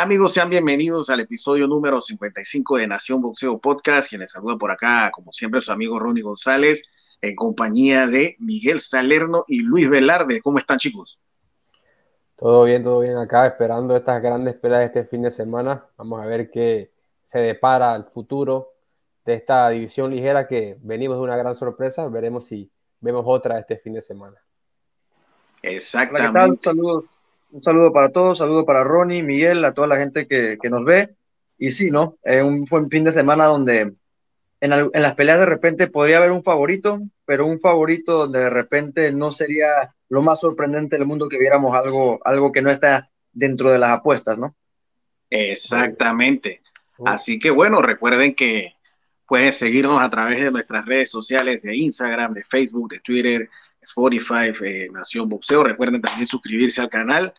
¿Qué tal amigos? Sean bienvenidos al episodio número 55 de Nación Boxeo Podcast, quienes saluda por acá, como siempre, su amigo Ronnie González, en compañía de Miguel Salerno y Luis Velarde. ¿Cómo están chicos? Todo bien, todo bien acá, esperando estas grandes peleas de este fin de semana. Vamos a ver qué se depara el futuro de esta división ligera que venimos de una gran sorpresa. Veremos si vemos otra este fin de semana. Exactamente. Saludos un saludo para todos, saludo para Ronnie, Miguel, a toda la gente que, nos ve. Y sí, ¿no? Eh, un, fue un fin de semana donde en, las peleas de repente podría haber un favorito, pero un favorito donde de repente no sería lo más sorprendente del mundo que viéramos algo, algo que no está dentro de las apuestas, ¿no? Exactamente. Así que bueno, recuerden que pueden seguirnos a través de nuestras redes sociales de Instagram, de Facebook, de Twitter, Spotify, eh, Nación Boxeo. Recuerden también suscribirse al canal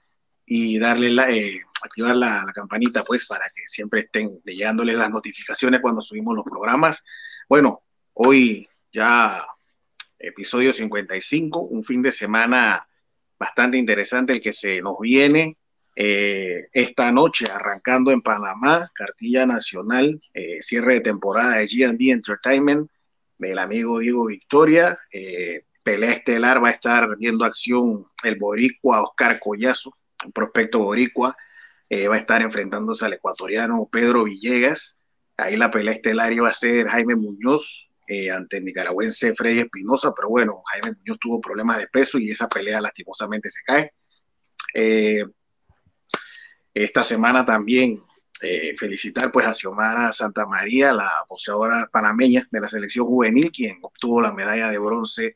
y darle la, eh, activar la, campanita, pues, para que siempre estén llegándoles las notificaciones cuando subimos los programas. Bueno, hoy ya episodio 55, un fin de semana bastante interesante el que se nos viene. Eh, esta noche arrancando en Panamá, cartilla nacional, cierre de temporada de G&D Entertainment del amigo Diego Victoria pelea estelar va a estar viendo acción el boricua Oscar Collazo, un prospecto boricua, eh, va a estar enfrentándose al ecuatoriano Pedro Villegas. Ahí la pelea estelar iba a ser Jaime Muñoz eh, ante el nicaragüense Freddy Espinosa, pero bueno, Jaime Muñoz tuvo problemas de peso y esa pelea lastimosamente se cae. Eh, esta semana también felicitar pues a Xiomara Santa María, la boxeadora panameña de la selección juvenil, quien obtuvo la medalla de bronce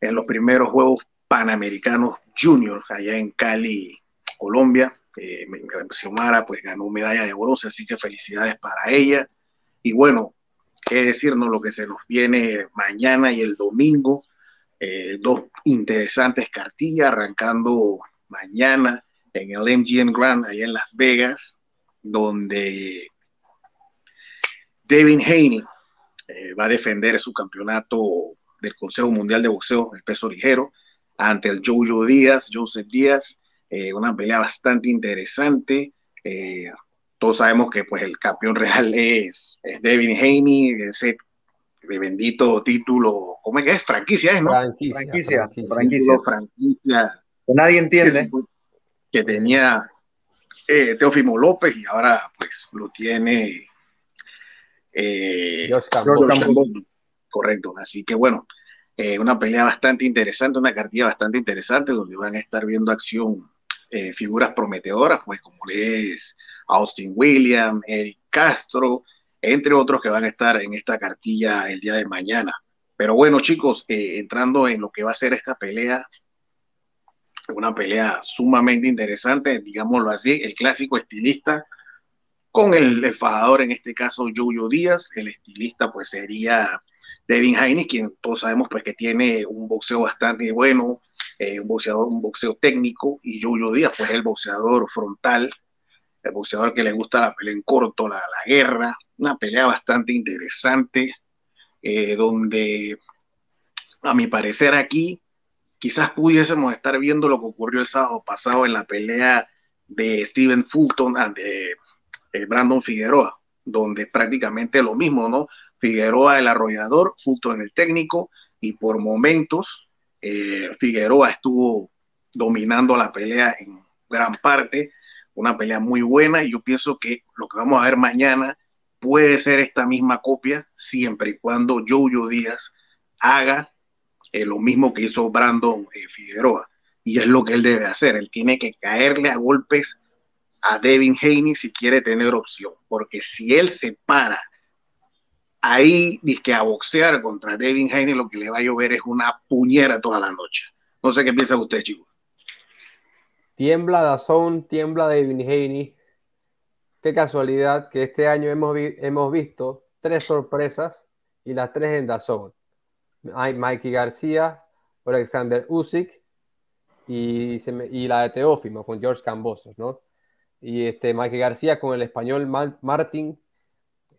en los primeros Juegos Panamericanos Juniors allá en Cali, Colombia. Eh, Xiomara pues ganó medalla de bronce, así que felicidades para ella. Y bueno, qué decirnos lo que se nos viene mañana y el domingo. Eh, dos interesantes cartillas arrancando mañana en el MGM Grand allá en Las Vegas, donde Devin Haney eh, va a defender su campeonato del Consejo Mundial de Boxeo, el peso ligero, ante el Jojo Díaz, Joseph Díaz, eh, una pelea bastante interesante. Eh, todos sabemos que pues el campeón real es, es Devin Haney, ese bendito título, ¿cómo es que es? Franquicia, ¿no? Franquicia, franquicia, franquicia. Que nadie entiende. Que, tenía eh, Teófimo López y ahora pues lo tiene eh, correcto. Así que bueno, eh, una pelea bastante interesante, una cartilla bastante interesante, donde van a estar viendo acción eh, figuras prometedoras, pues como es Austin Williams, Eric Castro, entre otros que van a estar en esta cartilla el día de mañana. Pero bueno, chicos, eh, entrando en lo que va a ser esta pelea, una pelea sumamente interesante, digámoslo así, el clásico estilista con el, el en este caso Jojo Díaz, el estilista pues sería Devin Haney, quien todos sabemos pues que tiene un boxeo bastante bueno, eh, un boxeador, un boxeo técnico, y Julio Díaz, pues el boxeador frontal, el boxeador que le gusta la pelea en corto, la, la guerra, una pelea bastante interesante, eh, donde a mi parecer aquí quizás pudiésemos estar viendo lo que ocurrió el sábado pasado en la pelea de Steven Fulton ante eh, Brandon Figueroa, donde prácticamente lo mismo, ¿no? Figueroa el arrollador, justo en el técnico, y por momentos eh, Figueroa estuvo dominando la pelea en gran parte, una pelea muy buena, y yo pienso que lo que vamos a ver mañana puede ser esta misma copia, siempre y cuando Jojo Díaz haga eh, lo mismo que hizo Brandon eh, Figueroa, y es lo que él debe hacer, él tiene que caerle a golpes a Devin Haney si quiere tener opción, porque si él se para ahí que a boxear contra Devin Haney lo que le va a llover es una puñera toda la noche. No sé qué piensa usted, chicos. Tiembla Dazón, tiembla Devin Haney. Qué casualidad que este año hemos, hemos visto tres sorpresas y las tres en Dazón. Mikey García, Alexander Usyk y, y, la de Teófimo con George Cambosos, ¿no? Y este Mikey García con el español Martin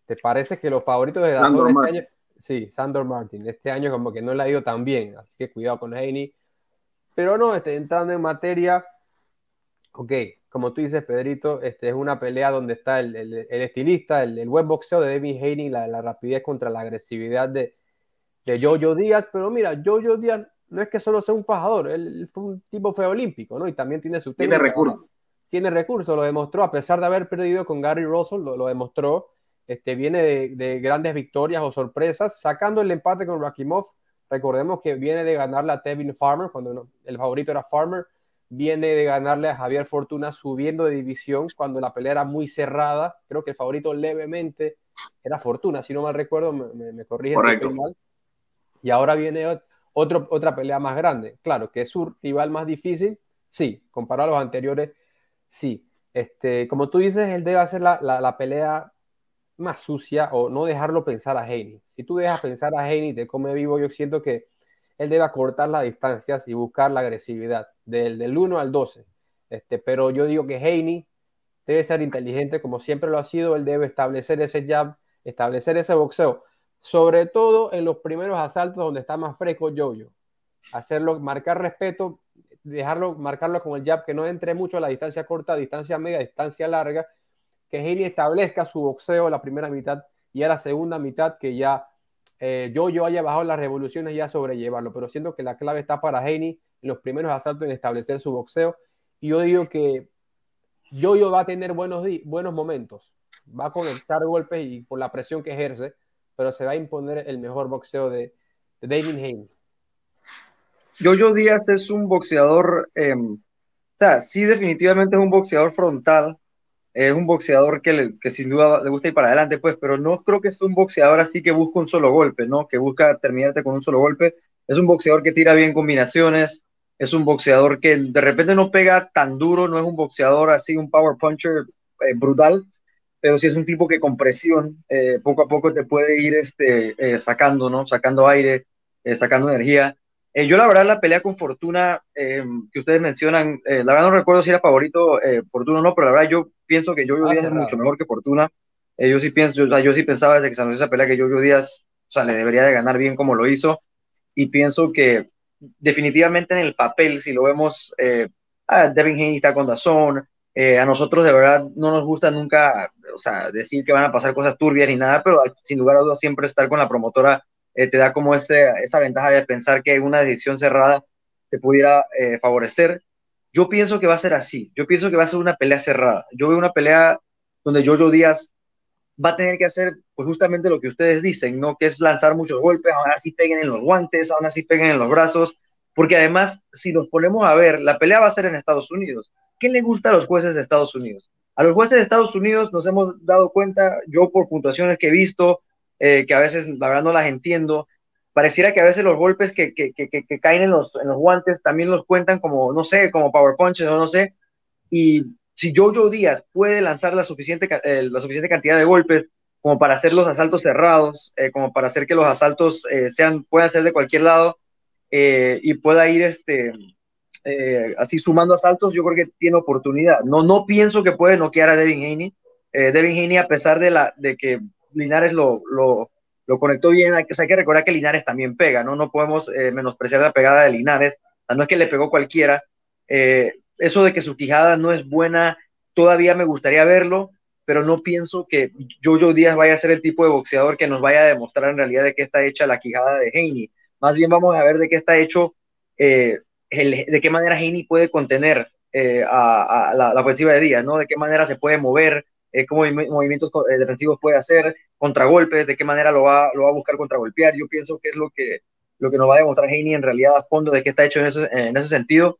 ¿Te parece que los favoritos de Dazón este año? Sí, Sandor Martin. Este año como que no le ha ido tan bien, así que cuidado con Haney. Pero no, este, entrando en materia, Ok, como tú dices, Pedrito, este es una pelea donde está el, estilista, el, buen boxeo de Devin Haney, la, la, rapidez contra la agresividad de, de Jojo Díaz, pero mira, Jojo Díaz no es que solo sea un fajador, él fue un tipo fue olímpico, ¿no? Y también tiene su Tiene recursos. Tiene recursos, lo demostró, a pesar de haber perdido con Gary Russell, lo, demostró. Este, viene de, grandes victorias o sorpresas, sacando el empate con Rakimov. Recordemos que viene de ganarle a Tevin Farmer, cuando el favorito era Farmer. Viene de ganarle a Javier Fortuna subiendo de división cuando la pelea era muy cerrada. Creo que el favorito levemente era Fortuna, si no mal recuerdo, me, me, corrige Correcto. Y ahora viene otra pelea más grande. Claro, que es su rival más difícil, sí, comparado a los anteriores, sí. Este, como tú dices, él debe hacer la, la, pelea más sucia o no dejarlo pensar a Haney. Si tú dejas pensar a Haney te come vivo, yo siento que él debe acortar las distancias y buscar la agresividad del, del 1 al 12. Este, pero yo digo que Haney debe ser inteligente como siempre lo ha sido, él debe establecer ese jab, establecer ese boxeo sobre todo en los primeros asaltos donde está más fresco Jojo. Hacerlo, marcar respeto, dejarlo, marcarlo con el jab, que no entre mucho a la distancia corta, distancia media, distancia larga, que Heini establezca su boxeo la primera mitad y a la segunda mitad que ya eh, Jojo haya bajado las revoluciones y ya sobrellevarlo, pero siento que la clave está para Heini en los primeros asaltos en establecer su boxeo. Y yo digo que Jojo va a tener buenos, buenos momentos, va a conectar golpes y por la presión que ejerce, pero se va a imponer el mejor boxeo de, David Haney. Jojo Díaz es un boxeador, em, o sea, sí definitivamente es un boxeador frontal, es un boxeador que, que, sin duda le gusta ir para adelante, pues, pero no creo que es un boxeador así que busca un solo golpe, ¿no? Que busca terminarte con un solo golpe. Es un boxeador que tira bien combinaciones, es un boxeador que de repente no pega tan duro, no es un boxeador así, un power puncher eh, brutal, pero si es un tipo que con presión eh, poco a poco te puede ir este, eh, sacando, ¿no? Sacando aire, eh, sacando energía. Yo la verdad la pelea con Fortuna que ustedes mencionan, la verdad no recuerdo si era favorito Fortuna o no, pero la verdad yo pienso que Jojo Díaz es mucho mejor que Fortuna. yo sí pienso, yo, yo sí pensaba desde que se anunció esa pelea que Jojo Díaz, o sea, le debería de ganar bien como lo hizo y pienso que definitivamente en el papel, si lo vemos, Devin Haney está con Dazón, a nosotros de verdad no nos gusta nunca o sea, decir que van a pasar cosas turbias ni nada, pero sin lugar a dudas siempre estar con la promotora eh, te da como ese, esa ventaja de pensar que una decisión cerrada te pudiera eh, favorecer. Yo pienso que va a ser así, yo pienso que va a ser una pelea cerrada. Yo veo una pelea donde Jojo Díaz va a tener que hacer pues justamente lo que ustedes dicen, ¿no? Que es lanzar muchos golpes, aún así peguen en los guantes, aún así peguen en los brazos, porque además, si nos ponemos a ver, la pelea va a ser en Estados Unidos. ¿Qué le gusta a los jueces de Estados Unidos? A los jueces de Estados Unidos nos hemos dado cuenta, yo por puntuaciones que he visto, eh, que a veces la verdad no las entiendo, pareciera que a veces los golpes que, que, que, caen en los, en los, guantes también los cuentan como, no sé, como power punches o no sé. Y si Jojo Díaz puede lanzar la suficiente, eh, la suficiente cantidad de golpes como para hacer los asaltos cerrados, eh, como para hacer que los asaltos sean, puedan ser de cualquier lado y pueda ir este, así sumando asaltos, yo creo que tiene oportunidad. No, no pienso que puede noquear a Devin Haney. Devin Haney, a pesar de, la, de que Linares lo, lo, lo conectó bien, hay que, hay que recordar que Linares también pega, ¿no? No podemos eh, menospreciar la pegada de Linares. no es que le pegó cualquiera. eso de que su quijada no es buena, todavía me gustaría verlo, pero no pienso que Jojo Díaz vaya a ser el tipo de boxeador que nos vaya a demostrar en realidad de qué está hecha la quijada de Haney. Más bien vamos a ver de qué está hecho eh, de qué manera Heini puede contener eh, a, la, ofensiva de Díaz, ¿no? De qué manera se puede mover, eh, cómo movimientos eh, defensivos puede hacer, contragolpes, de qué manera lo va, lo va a buscar contragolpear. Yo pienso que es lo que, lo que nos va a demostrar Heini en realidad a fondo de qué está hecho en ese, en ese sentido.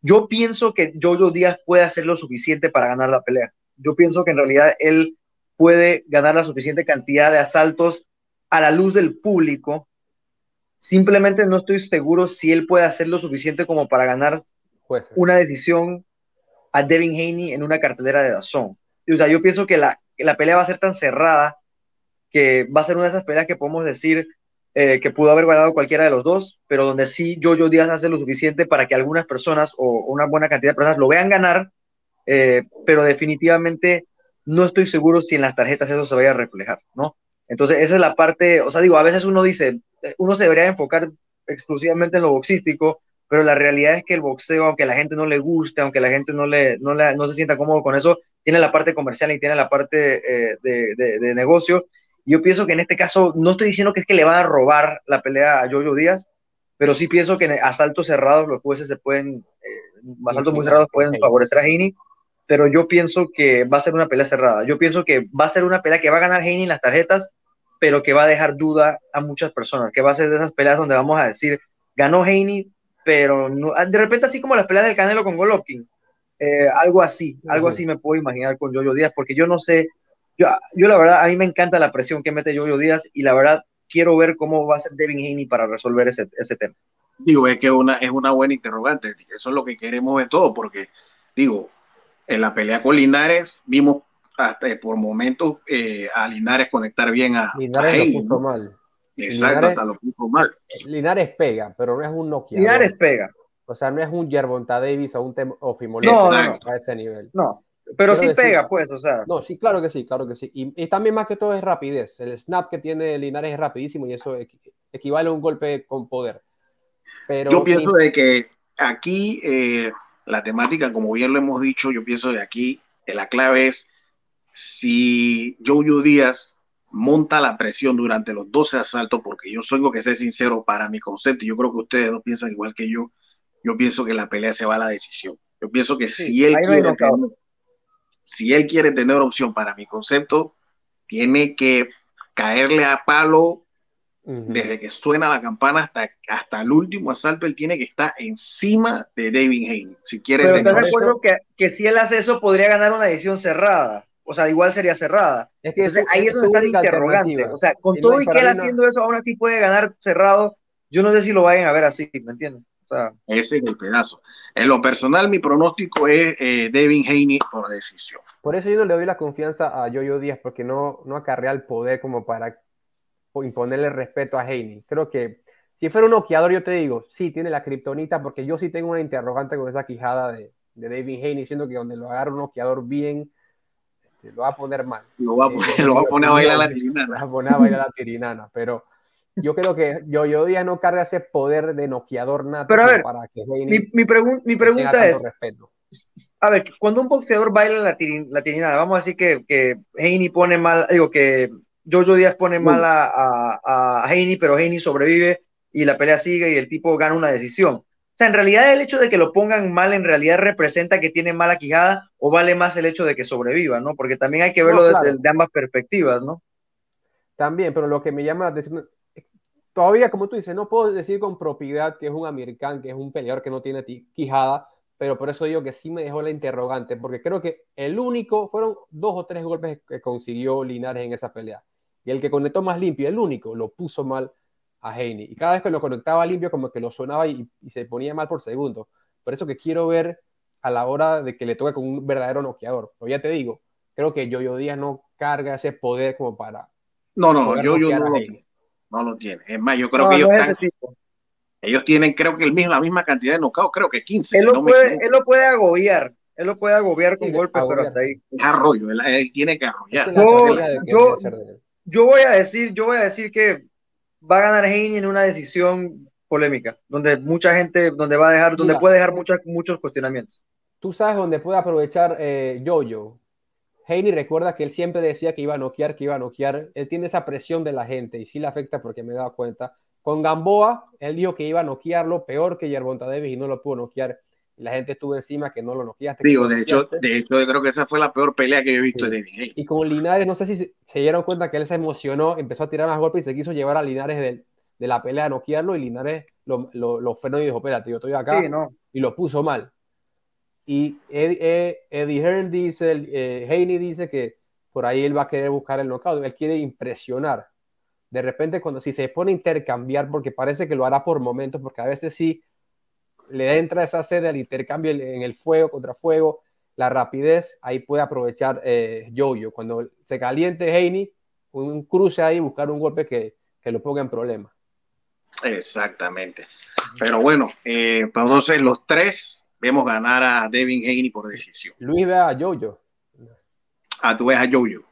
Yo pienso que Jojo Díaz puede hacer lo suficiente para ganar la pelea. Yo pienso que en realidad él puede ganar la suficiente cantidad de asaltos a la luz del público Simplemente no estoy seguro si él puede hacer lo suficiente como para ganar una decisión a Devin Haney en una cartelera de Dazón. O sea, yo pienso que la, la, pelea va a ser tan cerrada que va a ser una de esas peleas que podemos decir eh, que pudo haber ganado cualquiera de los dos, pero donde sí Jojo Díaz hace lo suficiente para que algunas personas o una buena cantidad de personas lo vean ganar, eh, pero definitivamente no estoy seguro si en las tarjetas eso se vaya a reflejar, ¿no? Entonces, esa es la parte, o sea, digo, a veces uno dice, uno se debería enfocar exclusivamente en lo boxístico, pero la realidad es que el boxeo, aunque la gente no le guste, aunque la gente no, le, no, no se sienta cómodo con eso, tiene la parte comercial y tiene la parte eh, de, de, negocio. Yo pienso que en este caso, no estoy diciendo que es que le van a robar la pelea a Jojo Díaz, pero sí pienso que en asaltos cerrados los jueces se pueden, eh, asaltos muy cerrados pueden favorecer a Heini, pero yo pienso que va a ser una pelea cerrada. Yo pienso que va a ser una pelea que va a ganar Heini en las tarjetas, pero que va a dejar duda a muchas personas, que va a ser de esas peleas donde vamos a decir, ganó Heini, pero no, de repente así como las peleas del Canelo con Golovkin, eh, algo así, algo así me puedo imaginar con Jojo Díaz, porque yo no sé, yo, yo la verdad, a mí me encanta la presión que mete Jojo Díaz y la verdad quiero ver cómo va a ser Devin Haney para resolver ese, ese tema. Digo, es que una, es una buena interrogante, eso es lo que queremos de todo, porque digo, en la pelea con Linares vimos hasta por momentos eh, a Linares conectar bien a Linares lo puso mal. Exacto, hasta lo puso mal. Linares pega, pero no es un Nokia. Linares pega. O sea, no es un Yerbonta Davis o un o no, a ese nivel. No, pero sí pega, pues, o sea. No, sí, claro que sí, claro que sí. Y, también más que todo es rapidez. El snap que tiene Linares es rapidísimo y eso equivale a un golpe con poder. Pero, yo pienso de que aquí eh, la temática, como bien lo hemos dicho, yo pienso de aquí la clave es si Jojo Díaz monta la presión durante los 12 asaltos, porque yo soy que ser sincero para mi concepto, yo creo que ustedes dos piensan igual que yo, yo pienso que la pelea se va a la decisión. Yo pienso que si él quiere tener, si él quiere tener opción para mi concepto, tiene que caerle a palo desde que suena la campana hasta, hasta el último asalto, él tiene que estar encima de David Haney. Si quiere Pero te recuerdo que, que si él hace eso, podría ganar una edición cerrada o sea, igual sería cerrada. Es que ahí es donde está el interrogante. O sea, con todo y que él haciendo eso, aún así puede ganar cerrado. Yo no sé si lo vayan a ver así, ¿me entiendes? O sea, Ese es el pedazo. En lo personal, mi pronóstico es eh, Devin Haney por decisión. Por eso yo no le doy la confianza a Jojo Díaz, porque no, no acarrea el poder como para imponerle respeto a Haney. Creo que si fuera un noqueador, yo te digo, sí, tiene la kriptonita, porque yo sí tengo una interrogante con esa quijada de, de David Haney, siendo que donde lo agarra un noqueador bien lo va a poner mal. Lo va a poner, lo va a, poner a bailar la tirinana. Lo va a poner a bailar la tirinana, pero yo creo que yo, yo día no carga ese poder de noqueador nato pero a ver, para que mi, mi, mi pregunta es, a ver, cuando un boxeador baila la, la tirinana, vamos a decir que, que Heini pone mal, digo que Jojo Díaz pone mal a, a, a Heini, pero Heini sobrevive y la pelea sigue y el tipo gana una decisión. O sea, en realidad el hecho de que lo pongan mal en realidad representa que tiene mala quijada o vale más el hecho de que sobreviva, ¿no? Porque también hay que verlo desde de ambas perspectivas, ¿no? También, pero lo que me llama la atención, todavía como tú dices, no puedo decir con propiedad que es un americano, que es un peleador que no tiene quijada, pero por eso digo que sí me dejó la interrogante, porque creo que el único, fueron dos o tres golpes que consiguió Linares en esa pelea. Y el que conectó más limpio, el único, lo puso mal a Haney. Y cada vez que lo conectaba limpio, como que lo sonaba y, se ponía mal por segundo. Por eso que quiero ver a la hora de que le toque con un verdadero noqueador. Pero ya te digo, creo que Yoyo Díaz no carga ese poder como para. No, no, yo, yo no, lo tiene, no lo tiene. Es más, yo creo que ellos, ellos tienen, creo que el mismo, la misma cantidad de nocaos, creo que 15. Él, lo, puede, él lo puede agobiar. Él lo puede agobiar con golpes, pero hasta ahí. Es arroyo, él, tiene que arrollar. yo, yo, voy a decir, yo voy a decir que va a ganar Heine en una decisión polémica, donde mucha gente, donde va a dejar, donde puede dejar muchos muchos cuestionamientos. Tú sabes dónde puede aprovechar eh, Jojo. Heine recuerda que él siempre decía que iba a noquear, que iba a noquear. Él tiene esa presión de la gente y sí le afecta porque me he dado cuenta. Con Gamboa, él dijo que iba a noquearlo peor que Yerbonta Davis y no lo pudo noquear. Y la gente estuvo encima que no lo noqueaste. Digo, de hecho, de hecho, yo creo que esa fue la peor pelea que he visto de. Y con Linares, no sé si se, dieron cuenta que él se emocionó, empezó a tirar más golpes y se quiso llevar a Linares del, de la pelea a noquearlo y Linares lo, lo, frenó y dijo, espérate, yo estoy acá y lo puso mal. Y Eddie, Hearn dice, eh, Haney dice que por ahí él va a querer buscar el knockout, él quiere impresionar. De repente, cuando si se pone a intercambiar, porque parece que lo hará por momentos, porque a veces sí le entra esa sede al intercambio en el fuego contra fuego, la rapidez, ahí puede aprovechar eh, Jojo. Cuando se caliente Haney, un cruce ahí, buscar un golpe que, que lo ponga en problemas. Exactamente. Pero bueno, eh, pues entonces los tres vemos ganar a Devin Haney por decisión. Luis ve a Jojo. Ah, tú ves a Jojo.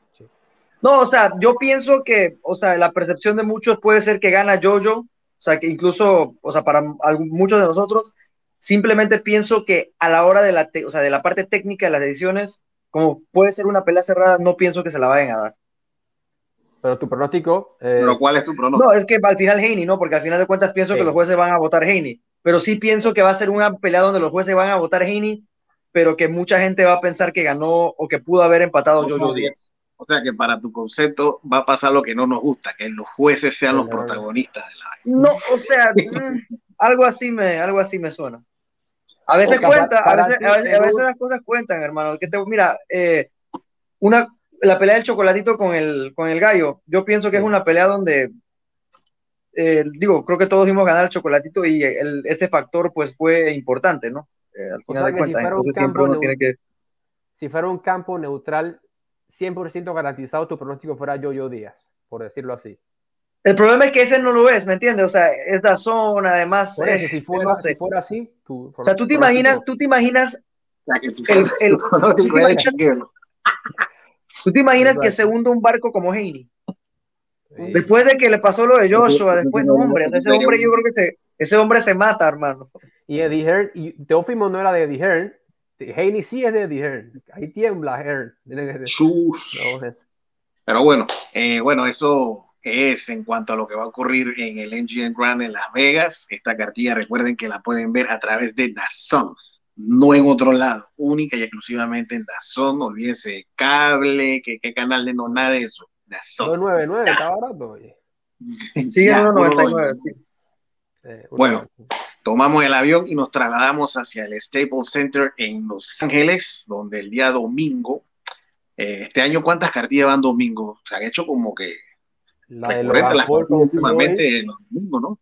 No, o sea, yo pienso que, o sea, la percepción de muchos puede ser que gana Jojo, o sea, que incluso, o sea, para muchos de nosotros, Simplemente pienso que a la hora de la, o sea, de la parte técnica de las decisiones, como puede ser una pelea cerrada, no pienso que se la vayan a dar. Pero tu pronóstico. Es... ¿Pero cuál es tu pronóstico? No, es que al final Heini, ¿no? Porque al final de cuentas pienso que los jueces van a votar Heini. Pero sí pienso que va a ser una pelea donde los jueces van a votar Heini, pero que mucha gente va a pensar que ganó o que pudo haber empatado Jojo Díaz. O sea que para tu concepto va a pasar lo que no nos gusta, que los jueces sean los protagonistas de la No, o sea, algo así me, algo así me suena. A veces cuenta, a veces, a, veces, las cosas cuentan, hermano. Que te, mira, eh, una, la pelea del chocolatito con el, con el gallo, yo pienso que es una pelea donde, eh, digo, creo que todos vimos ganar el chocolatito y el, este factor pues fue importante, ¿no? Eh, al final de cuentas, si siempre uno tiene que... Si fuera un campo neutral, 100% garantizado, tu pronóstico fuera Yo-Yo Díaz, por decirlo así. El problema es que ese no lo es, ¿me entiendes? O sea, es la zona, además. Por eso, si fuera, si fuera así, tú. O sea, tú te imaginas, tú te imaginas. El, ¿Tú te imaginas que se hunda un barco como Heini? Después de que le pasó lo de Joshua, después, no, hombre, ese hombre yo creo que se, ese hombre se mata, hermano. Y Eddie Hearn, y Teófimo no era de Eddie Hearn, Heini sí es de Eddie Hearn, ahí tiembla Hearn. Pero bueno, eh, bueno, eso es en cuanto a lo que va a ocurrir en el MGM Grand en Las Vegas. Esta cartilla, recuerden que la pueden ver a través de DAZN no en otro lado, única y exclusivamente en Dazón, olvídense de cable, que qué canal de no, nada de eso, Dazón. 299, está barato, oye. Sí, 1.99, sí. Eh, bueno, tomamos el avión y nos trasladamos hacia el Staples Center en Los Ángeles, donde el día domingo, eh, este año, ¿cuántas cartillas van domingo? Se han hecho como que la de las últimamente los domingos, ¿no?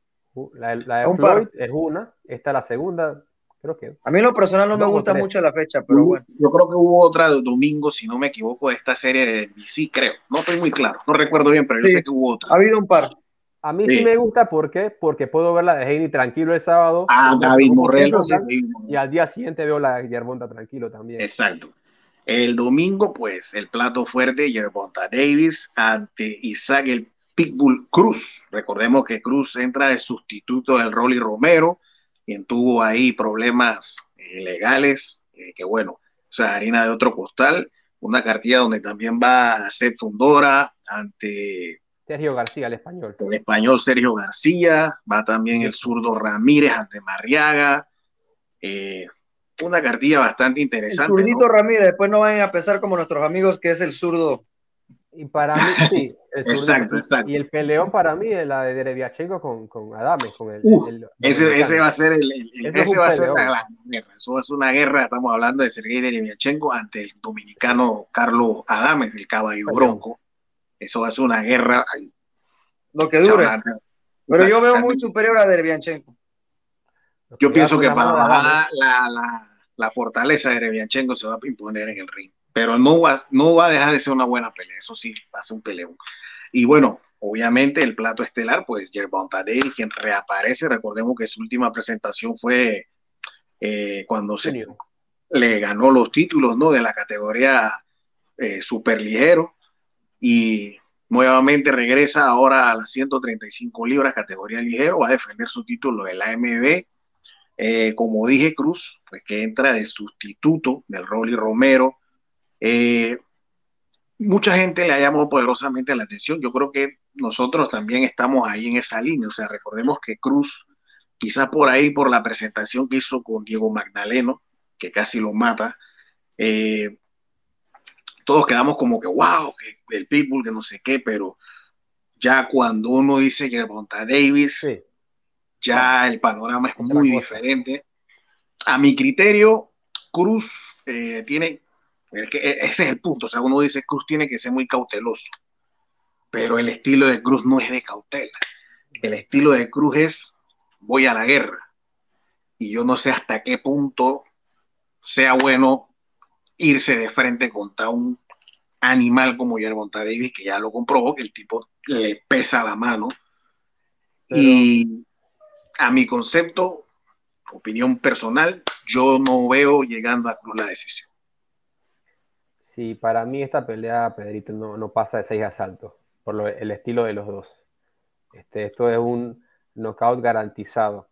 La, la de Floyd es una, esta es la segunda, Creo que. A mí en lo personal no me gusta mucho la fecha, pero bueno. Yo creo que hubo otra domingo, si no me equivoco, de esta serie de DC, creo. No estoy muy claro, no recuerdo bien, pero yo sé que hubo otra. Ha habido un par. A mí sí, me gusta, ¿por qué? Porque puedo ver la de Heini tranquilo el sábado. Ah, David Morrell. Y al día siguiente veo la de Yerbonta tranquilo también. Exacto. El domingo, pues, el plato fuerte, Yerbonta Davis ante Isaac el Pitbull Cruz. Recordemos que Cruz entra de sustituto del Rolly Romero quien tuvo ahí problemas eh, legales, eh, que bueno, o sea, harina de otro costal, una cartilla donde también va a ser fundora ante Sergio García, el español. El español Sergio García, va también el zurdo Ramírez ante Marriaga. Eh, una cartilla bastante interesante. El zurdito Ramírez, después no vayan a pensar como nuestros amigos que es el zurdo y para mí, sí. Exacto, exacto. Y el peleón para mí es la de Dereviachenko con, con Adame. Con el, ese, ese, va a ser el, ese va a ser la, guerra. Eso es una guerra, estamos hablando de Sergei Dereviachenko ante el dominicano Carlos Adame, el caballo bronco. Eso va a ser una guerra. Lo que dure. Pero yo veo muy superior a Dereviachenko. Yo pienso que para la, la, la, fortaleza de Dereviachenko se va a imponer en el ring pero no va, no va a dejar de ser una buena pelea, eso sí, va a ser un peleón. Y bueno, obviamente el plato estelar, pues Gervonta Davis, quien reaparece, recordemos que su última presentación fue eh, cuando se le ganó los títulos ¿no? de la categoría eh, super ligero y nuevamente regresa ahora a las 135 libras categoría ligero, va a defender su título de la AMB. Eh, como dije, Cruz, pues que entra de sustituto del Rolly Romero, eh, mucha gente le ha llamado poderosamente la atención. Yo creo que nosotros también estamos ahí en esa línea. O sea, recordemos que Cruz, quizás por ahí, por la presentación que hizo con Diego Magdaleno, que casi lo mata, eh, todos quedamos como que, wow, que el Pitbull, que no sé qué, pero ya cuando uno dice que Monta Davis, ya el panorama es muy diferente. A mi criterio, Cruz eh, tiene que e, ese es el punto. O sea, uno dice Cruz tiene que ser muy cauteloso, pero el estilo de Cruz no es de cautela. El estilo de Cruz es voy a la guerra. Y yo no sé hasta qué punto sea bueno irse de frente contra un animal como Yerbonta Davis, que ya lo comprobó, que el tipo le pesa la mano. Y a mi concepto, opinión personal, yo no veo llegando a Cruz la decisión. Sí, para mí esta pelea, Pedrito, no, no pasa de seis asaltos, por lo, el estilo de los dos. Este, esto es un knockout garantizado.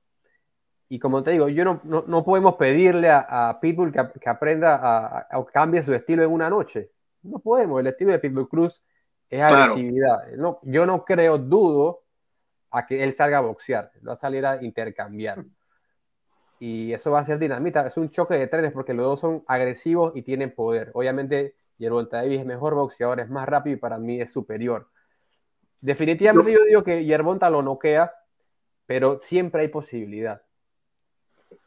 Y como te digo, yo no, no, podemos pedirle a, Pitbull que, aprenda a, a, cambie su estilo en una noche. No podemos. El estilo de Pitbull Cruz es agresividad. No, yo no creo, dudo a que él salga a boxear. Va a salir a intercambiar. Y eso va a ser dinamita. Es un choque de trenes porque los dos son agresivos y tienen poder. Obviamente, Yerbonta Davis es mejor boxeador, es más rápido y para mí es superior. Definitivamente yo digo que Yerbonta lo noquea, pero siempre hay posibilidad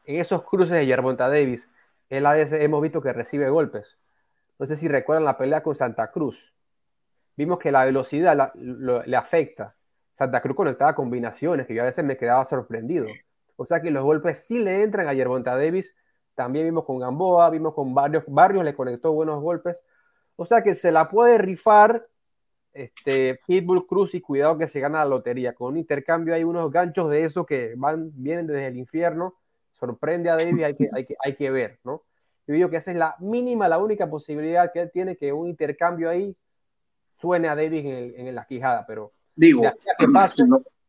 en esos cruces de Yerbonta Davis, él a veces hemos visto que recibe golpes. No sé si recuerdan la pelea con Santa Cruz. Vimos que la velocidad le afecta. Santa Cruz conectaba combinaciones que yo a veces me quedaba sorprendido. O sea que los golpes sí le entran a Yerbonta Davis. También vimos con Gamboa, vimos con varios barrios, le conectó buenos golpes. O sea que se la puede rifar este, Pitbull Cruz y cuidado que se gana la lotería. Con un intercambio hay unos ganchos de eso que van, vienen desde el infierno sorprende a David, hay que, hay que, hay que ver, ¿no? Yo digo que esa es la mínima, la única posibilidad que él tiene que un intercambio ahí suene a David en, la quijada, pero digo, si,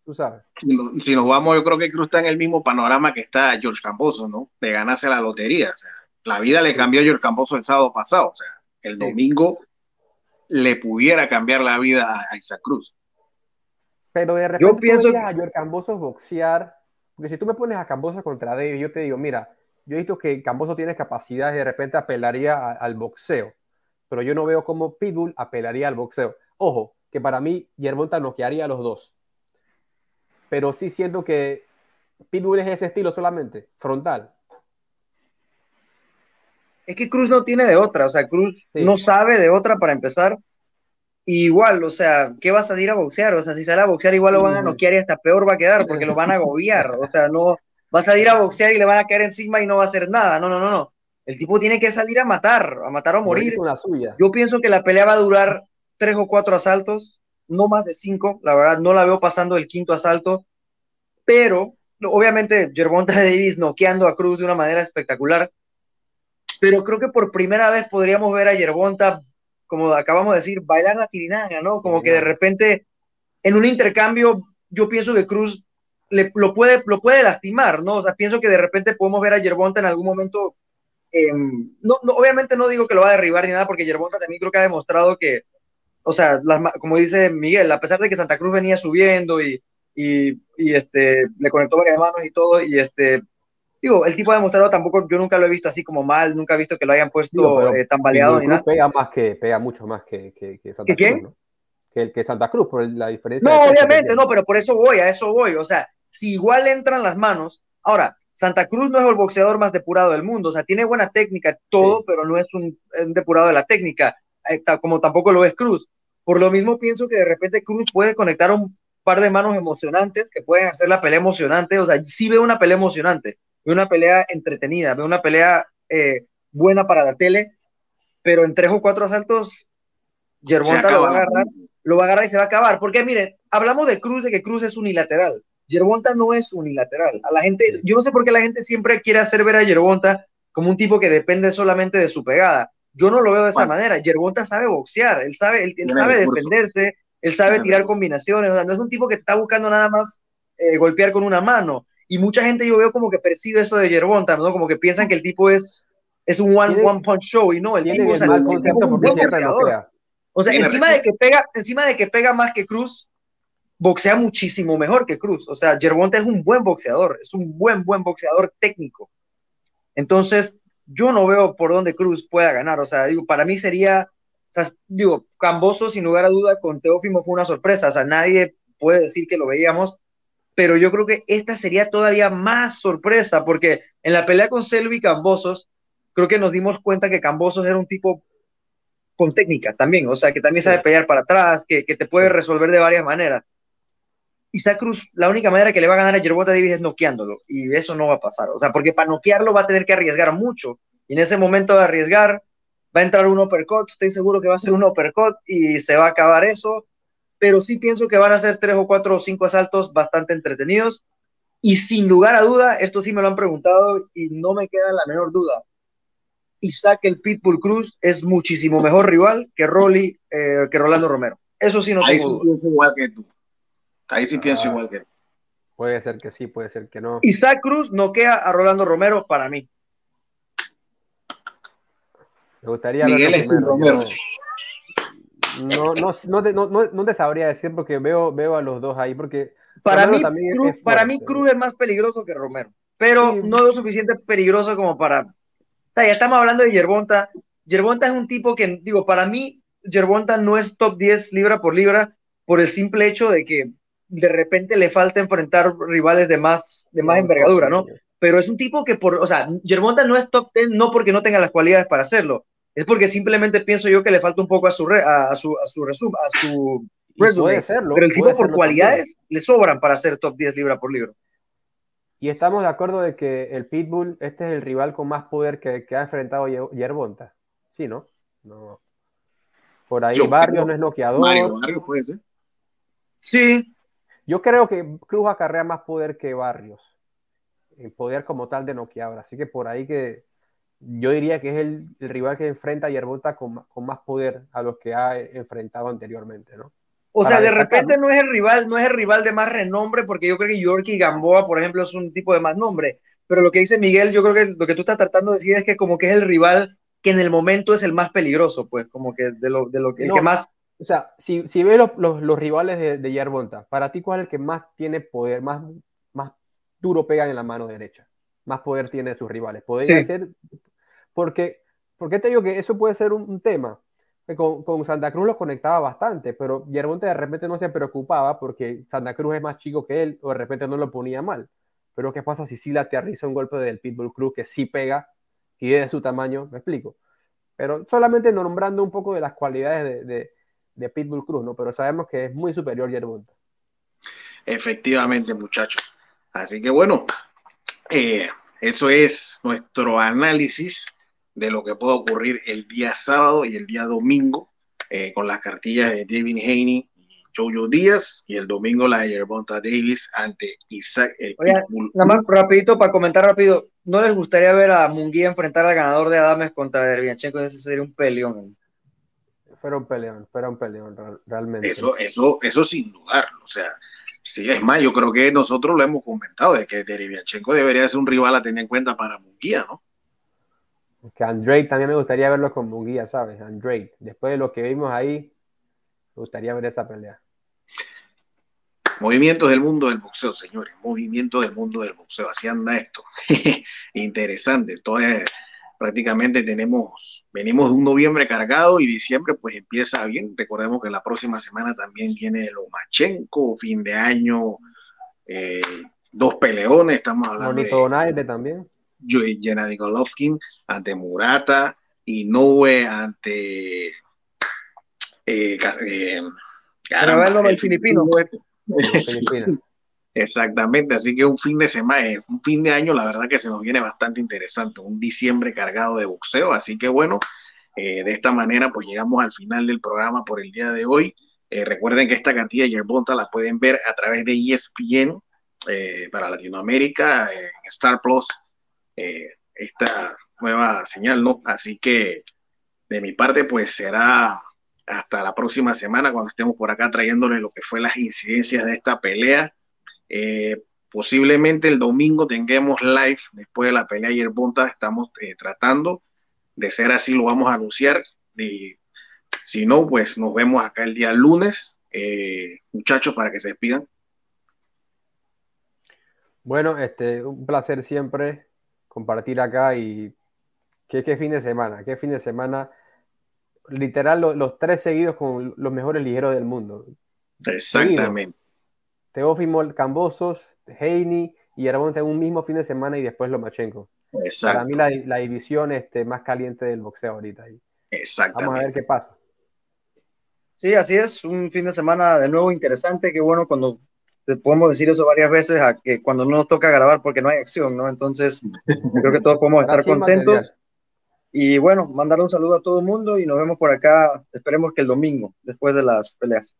tú sabes. Si, nos vamos, yo creo que Cruz está en el mismo panorama que está George Camposo, ¿no? De ganarse la lotería. O sea, la vida le cambió a George Camposo el sábado pasado, o sea, el domingo le pudiera cambiar la vida a Isaac Cruz. Pero de repente yo pienso a George Camposo boxear porque si tú me pones a Camboso contra Davis, yo te digo, mira, yo he visto que Camboso tiene capacidad y de repente apelaría al boxeo, pero yo no veo cómo Pitbull apelaría al boxeo. Ojo, que para mí Yerbonta noquearía a los dos. Pero sí siento que Pitbull es ese estilo solamente, frontal. Es que Cruz no tiene de otra, o sea, Cruz no sabe de otra para empezar igual, o sea, ¿qué va a salir a boxear? O sea, si sale a boxear, igual lo van a noquear y hasta peor va a quedar porque lo van a agobiar. O sea, no va a salir a boxear y le van a caer encima y no va a hacer nada. No, no, no, no. El tipo tiene que salir a matar, a matar o morir. Con la suya. Yo pienso que la pelea va a durar tres o cuatro asaltos, no más de cinco. La verdad, no la veo pasando el quinto asalto. Pero, obviamente, Gervonta Davis noqueando a Cruz de una manera espectacular. Pero creo que por primera vez podríamos ver a Gervonta como acabamos de decir, bailar la tirinanga, ¿no? Como que de repente en un intercambio yo pienso que Cruz le, lo, puede, lo puede lastimar, ¿no? O sea, pienso que de repente podemos ver a Yerbonta en algún momento, em, no, obviamente no digo que lo va a derribar ni nada, porque Yerbonta también creo que ha demostrado que, o sea, como dice Miguel, a pesar de que Santa Cruz venía subiendo y, y, y este, le conectó varias manos y todo, y este, digo, el tipo ha demostrado tampoco, yo nunca lo he visto así como mal, nunca he visto que lo hayan puesto eh, tan baleado ni nada. Pega más que, pega mucho más que, que, Santa Cruz, ¿no? Que el que Santa Cruz, por la diferencia. No, obviamente, no, pero por eso voy, a eso voy. O sea, si igual entran las manos, ahora, Santa Cruz no es el boxeador más depurado del mundo, o sea, tiene buena técnica, todo, pero no es un, depurado de la técnica, como tampoco lo es Cruz. Por lo mismo pienso que de repente Cruz puede conectar un par de manos emocionantes que pueden hacer la pelea emocionante, o sea, sí veo una pelea emocionante veo una pelea entretenida, veo una pelea eh, buena para la tele, pero en tres o cuatro asaltos, Yerbonta lo va a agarrar, lo va a agarrar y se va a acabar. Porque miren, hablamos de Cruz, de que Cruz es unilateral. Yerbonta no es unilateral. A la gente, yo no sé por qué la gente siempre quiere hacer ver a Yerbonta como un tipo que depende solamente de su pegada. Yo no lo veo de esa manera. Yerbonta sabe boxear, él sabe, él, sabe defenderse, él sabe tirar combinaciones. O sea, no es un tipo que está buscando nada más eh, golpear con una mano. Y mucha gente yo veo como que percibe eso de Yerbonta, ¿no? Como que piensan que el tipo es, es un one, one punch show y no, el tipo, es un boxeador. O sea, encima de que pega, encima de que pega más que Cruz, boxea muchísimo mejor que Cruz. O sea, Yerbonta es un buen boxeador, es un buen, buen boxeador técnico. Entonces, yo no veo por dónde Cruz pueda ganar. O sea, digo, para mí sería, o sea, digo, Camboso, sin lugar a duda, con Teófimo fue una sorpresa. O sea, nadie puede decir que lo veíamos pero yo creo que esta sería todavía más sorpresa, porque en la pelea con Selvi Cambosos, creo que nos dimos cuenta que Cambosos era un tipo con técnica también, o sea, que también sabe pelear para atrás, que, te puede resolver de varias maneras. Isaac Cruz, la única manera que le va a ganar a Yerbota Davis es noqueándolo, y eso no va a pasar, o sea, porque para noquearlo va a tener que arriesgar mucho, y en ese momento de arriesgar va a entrar un uppercut, estoy seguro que va a ser un uppercut y se va a acabar eso, pero sí pienso que van a ser tres o cuatro o cinco asaltos bastante entretenidos. Y sin lugar a duda, esto sí me lo han preguntado y no me queda la menor duda. Isaac el Pitbull Cruz es muchísimo mejor rival que Rolly, eh, que Rolando Romero. Eso sí no Ahí sí pienso igual que tú. Ahí sí pienso ah. igual que. Puede ser que sí, puede ser que no. Isaac Cruz noquea a Rolando Romero para mí. Me gustaría Miguel verlo Espín primero, Romero. No, no, no, te, no, no- no te sabría decir porque veo, veo a los dos ahí, porque Para Romero mí, Cruz, es para mí Cruz es más peligroso que Romero, pero Sí. no lo suficiente peligroso como para... O sea, ya estamos hablando de Yerbonta. Yerbonta es un tipo que, digo, para mí, Yerbonta no es top 10 libra por libra por el simple hecho de que de repente le falta enfrentar rivales de más, de más envergadura, ¿no? Pero es un tipo que, por, o sea, Yerbonta no es top 10 no porque no tenga las cualidades para hacerlo, es porque simplemente pienso yo que le falta un poco a su, re- a, a su, a su resum- a su resume. puede serlo. pero el tipo por cualidades le sobran para ser top 10 libra por libra. Y estamos de acuerdo de que el Pitbull, este es el rival con más poder que, que ha enfrentado Ye- Yerbonta. Sí, ¿no? no. Por ahí Yo Barrios no es noqueador. Mario Barrios puede ser. Sí, Yo creo que Cruz acarrea más poder que Barrios. El poder como tal de noqueador. Así que por ahí que yo diría que es el, el rival que enfrenta a Yerbonta con, con más poder a los que ha enfrentado anteriormente, ¿no? o Para sea, de repente no es el rival, no es el rival de más renombre, porque yo creo que Yorkie Gamboa, por ejemplo, es un tipo de más nombre. Pero lo que dice Miguel, yo creo que lo que tú estás tratando de decir es que como que es el rival que en el momento es el más peligroso, pues, como que de lo, de lo que, el que más O sea, si, si ves los, los, los rivales de, de Yerbonta, para ti, ¿cuál es el que más tiene poder, más, más duro pega en la mano derecha? Más poder tiene de sus rivales. Podría Sí. ser, porque, porque te digo que eso puede ser un, un tema. Que Con, con Santa Cruz los conectaba bastante, pero Yerbonta de repente no se preocupaba porque Santa Cruz es más chico que él o de repente no lo ponía mal. Pero ¿qué pasa si sí le aterriza un golpe del Pitbull Cruz que sí pega y es de su tamaño? Me explico. Pero solamente nombrando un poco de las cualidades de, de, de Pitbull Cruz, ¿no? Pero sabemos que es muy superior Yerbonta. Efectivamente, muchachos. Así que bueno, eh, eso es nuestro análisis de lo que puede ocurrir el día sábado y el día domingo eh, con las cartillas de David Haney y Jojo Díaz y el domingo la de Yerbonta Davis ante Isaac el Oye, Pitbull. Nada más rapidito para comentar rápido, ¿no les gustaría ver a Munguía enfrentar al ganador de Adames contra Dervianchenko? Ese sería un peleón. Fuera un peleón, fuera un peleón real- realmente. Eso, eso, eso sin dudarlo. O sea, sí, es más, yo creo que nosotros lo hemos comentado, de que Derevianchenko debería ser un rival a tener en cuenta para Munguía, ¿no? Que Andrade también me gustaría verlo con Munguía, ¿sabes? Andrade. Después de lo que vimos ahí, me gustaría ver esa pelea. Movimientos del mundo del boxeo, señores. Movimientos del mundo del boxeo. Así anda esto. Interesante. Entonces, prácticamente tenemos, venimos de un noviembre cargado y diciembre pues empieza bien. Recordemos que la próxima semana también viene Lomachenko, fin de año, eh, dos peleones. Estamos hablando Bonito de Donaire también. Gennady Golovkin ante Murata, Inoue ante eh, eh, caramba, el el filipino. Exactamente, así que un fin de semana, eh, un fin de año, la verdad que se nos viene bastante interesante, un diciembre cargado de boxeo, así que bueno, eh, de esta manera pues llegamos al final del programa por el día de hoy. Eh, recuerden que esta cantidad de Yerbonta la pueden ver a través de ESPN para Latinoamérica, Star Plus, esta nueva señal, ¿no? Así que de mi parte pues será hasta la próxima semana cuando estemos por acá trayéndole lo que fue las incidencias de esta pelea. Eh, posiblemente el domingo tengamos live después de la pelea ayer Bonta. Estamos eh, tratando de ser así, lo vamos a anunciar. Y si no, pues nos vemos acá el día lunes. Eh, muchachos, para que se despidan. Bueno, este, un placer siempre compartir acá y qué, qué fin de semana, qué fin de semana. Literal, lo- los tres seguidos con los mejores ligeros del mundo. Exactamente. Teófimo Cambosos, Heini y Yerbonta en un mismo fin de semana y después Lomachenko. Para Exacto. mí la, la división este, más caliente del boxeo ahorita. Y Vamos a ver Exactamente. qué pasa. Sí, así es, un fin de semana de nuevo interesante, qué bueno cuando te podemos decir eso varias veces, a que cuando no nos toca grabar porque no hay acción, ¿no? Entonces, creo que todos podemos estar contentos. material. Y bueno, mandar un saludo a todo el mundo y nos vemos por acá, esperemos que el domingo, después de las peleas.